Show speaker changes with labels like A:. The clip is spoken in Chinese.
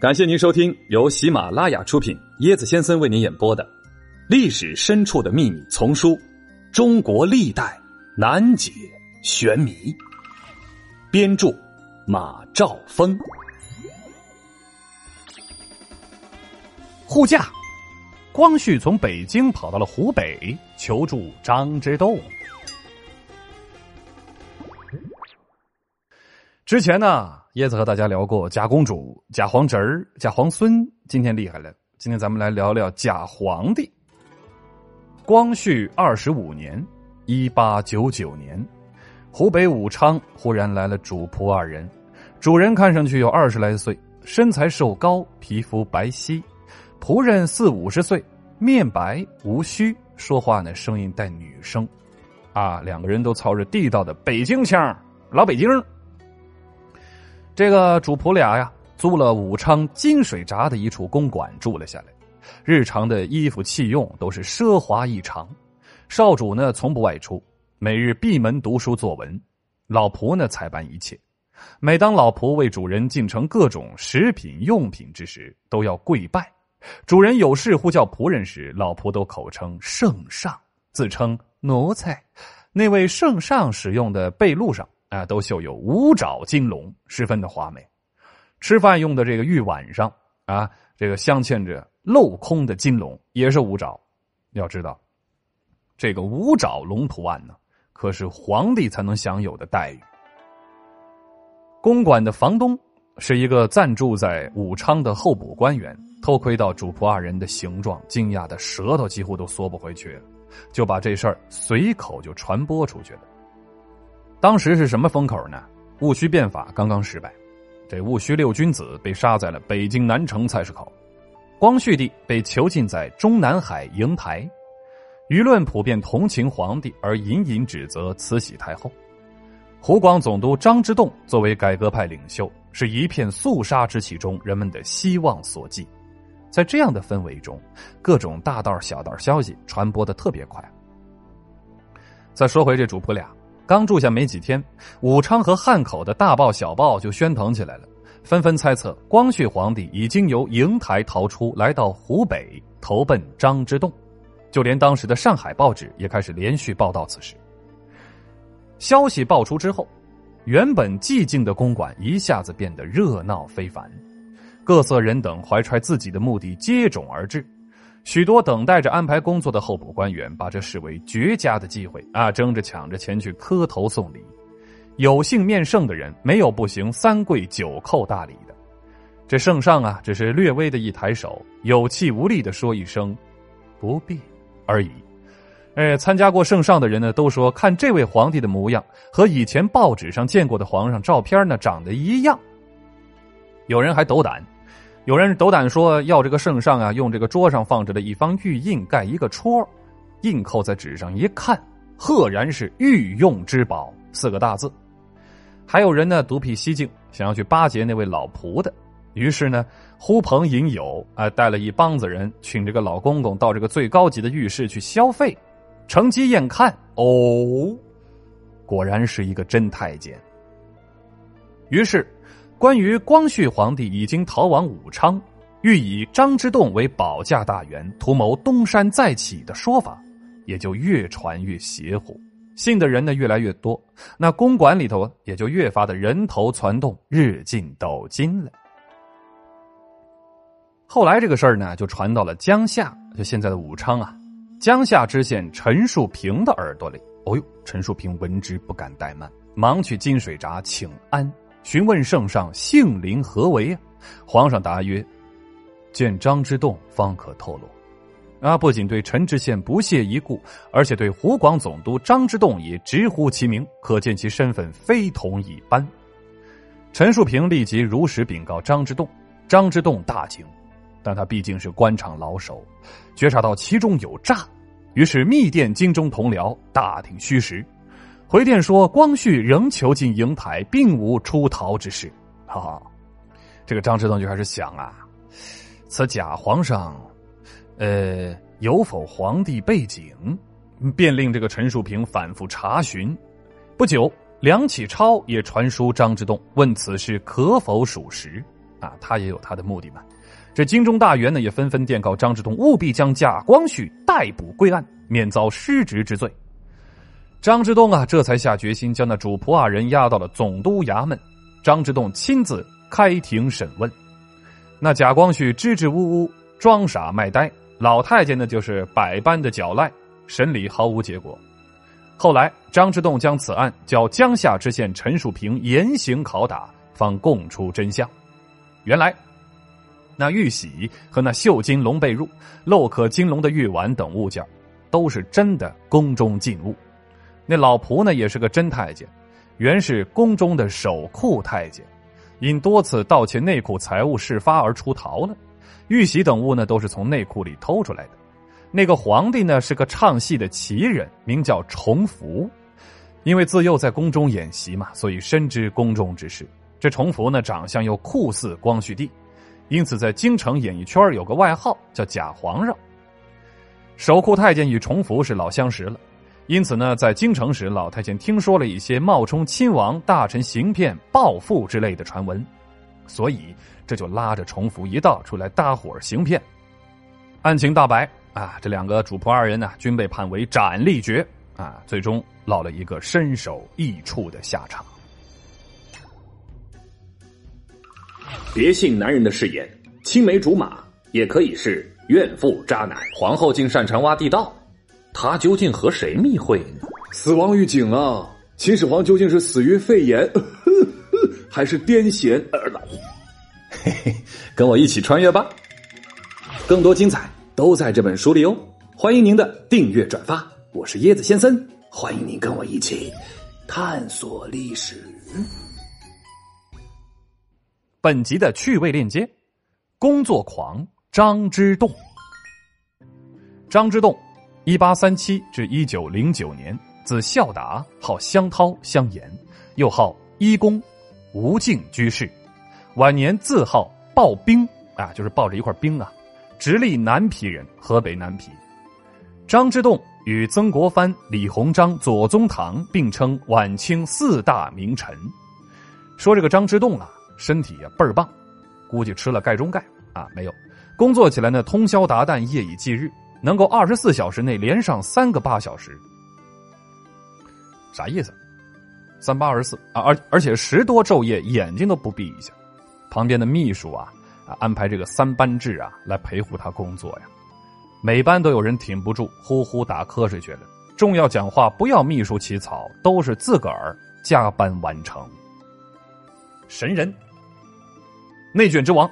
A: 感谢您收听由喜马拉雅出品、椰子先生为您演播的《历史深处的秘密》丛书《中国历代难解玄谜》，编著马兆峰。
B: 护驾，光绪从北京跑到了湖北求助张之洞。之前呢？椰子和大家聊过假公主、假皇侄儿、假皇孙，今天厉害了。今天咱们来聊聊假皇帝。光绪二十五年（一八九九年），湖北武昌忽然来了主仆二人。主人看上去有二十来岁，身材瘦高，皮肤白皙；仆人四五十岁，面白无须，说话呢声音带女声。啊，两个人都操着地道的北京腔，老北京。这个主仆俩呀，租了武昌金水闸的一处公馆住了下来，日常的衣服器用都是奢华异常。少主呢从不外出，每日闭门读书作文，老仆呢采办一切。每当老仆为主人进城各种食品用品之时，都要跪拜。主人有事呼叫仆人时，老仆都口称圣上，自称奴才。那位圣上使用的被褥上。啊，都绣有五爪金龙，十分的华美。吃饭用的这个玉碗上啊，这个镶嵌着镂空的金龙，也是五爪。要知道，这个五爪龙图案呢，可是皇帝才能享有的待遇。公馆的房东是一个暂住在武昌的候补官员，偷窥到主仆二人的形状，惊讶的舌头几乎都缩不回去了，就把这事儿随口就传播出去了。当时是什么风口呢？戊戌变法刚刚失败，这戊戌六君子被杀在了北京南城菜市口，光绪帝被囚禁在中南海瀛台，舆论普遍同情皇帝，而隐隐指责慈禧太后。湖广总督张之洞作为改革派领袖，是一片肃杀之气中人们的希望所寄。在这样的氛围中，各种大道小道消息传播的特别快。再说回这主仆俩。刚住下没几天，武昌和汉口的大报小报就喧腾起来了，纷纷猜测光绪皇帝已经由瀛台逃出来到湖北投奔张之洞，就连当时的上海报纸也开始连续报道此事。消息爆出之后，原本寂静的公馆一下子变得热闹非凡，各色人等怀揣自己的目的接踵而至。许多等待着安排工作的候补官员把这视为绝佳的机会啊，争着抢着前去磕头送礼。有幸面圣的人没有不行三跪九叩大礼的。这圣上啊，只是略微的一抬手，有气无力的说一声“不必”而已。哎，参加过圣上的人呢，都说看这位皇帝的模样和以前报纸上见过的皇上照片呢长得一样。有人还斗胆。有人斗胆说要这个圣上啊，用这个桌上放着的一方玉印盖一个戳，印扣在纸上一看，赫然是御用之宝四个大字。还有人呢独辟蹊径，想要去巴结那位老仆的，于是呢呼朋引友啊，带了一帮子人，请这个老公公到这个最高级的浴室去消费，乘机验看。哦，果然是一个真太监。于是。关于光绪皇帝已经逃往武昌，欲以张之洞为保驾大员，图谋东山再起的说法，也就越传越邪乎，信的人呢越来越多，那公馆里头也就越发的人头攒动，日进斗金了。后来这个事儿呢，就传到了江夏，就现在的武昌啊，江夏知县陈树平的耳朵里。哦呦，陈树平闻之不敢怠慢，忙去金水闸请安。询问圣上姓名何为啊？皇上答曰：“见张之洞方可透露。”啊，不仅对陈知县不屑一顾，而且对湖广总督张之洞也直呼其名，可见其身份非同一般。陈树平立即如实禀告张之洞，张之洞大惊，但他毕竟是官场老手，觉察到其中有诈，于是密电京中同僚打听虚实。回电说，光绪仍囚禁瀛台，并无出逃之事。哈哈，这个张之洞就开始想啊，此假皇上，呃，有否皇帝背景？便令这个陈树平反复查询。不久，梁启超也传书张之洞，问此事可否属实。啊，他也有他的目的嘛。这京中大员呢，也纷纷电告张之洞，务必将贾光绪逮捕归案，免遭失职之罪。张之洞啊，这才下决心将那主仆二人押到了总督衙门。张之洞亲自开庭审问。那贾光绪支支吾吾，装傻卖呆；老太监呢，就是百般的狡赖，审理毫无结果。后来，张之洞将此案交江夏知县陈树平严刑拷打，方供出真相。原来。那玉玺和那绣金龙被褥、镂刻金龙的玉碗等物件，都是真的宫中禁物。那老仆呢，也是个真太监，原是宫中的守库太监，因多次盗窃内库财物事发而出逃了。玉玺等物呢，都是从内库里偷出来的。那个皇帝呢，是个唱戏的奇人，名叫重福，因为自幼在宫中演习嘛，所以深知宫中之事。这重福呢，长相又酷似光绪帝。因此，在京城演艺圈有个外号叫“假皇上”。守库太监与重福是老相识了，因此呢，在京城时，老太监听说了一些冒充亲王、大臣行骗、暴富之类的传闻，所以这就拉着重福一道出来搭伙行骗。案情大白啊，这两个主仆二人呢，均被判为斩立决啊，最终落了一个身首异处的下场。
A: 别信男人的誓言，青梅竹马也可以是怨妇渣男。皇后竟擅长挖地道，她究竟和谁密会呢？
C: 死亡预警啊！秦始皇究竟是死于肺炎，还是癫痫？
A: 嘿嘿，跟我一起穿越吧！更多精彩都在这本书里哦！欢迎您的订阅转发，我是椰子先生，欢迎您跟我一起探索历史。
B: 本集的趣味链接：工作狂张之洞。张之洞，一八三七至一九零九年，字孝达，号香涛、香岩，又号一公，吴敬居士。晚年自号抱冰啊，就是抱着一块冰啊。直隶南皮人，河北南皮。张之洞与曾国藩、李鸿章、左宗棠并称晚清四大名臣。说这个张之洞啊。身体呀倍儿棒，估计吃了钙中钙啊没有，工作起来呢通宵达旦夜以继日，能够二十四小时内连上三个八小时，啥意思？三八二十四啊，而而且十多昼夜眼睛都不闭一下，旁边的秘书啊啊安排这个三班制啊来陪护他工作呀，每班都有人挺不住呼呼打瞌睡去了，重要讲话不要秘书起草，都是自个儿加班完成，神人。内卷之王。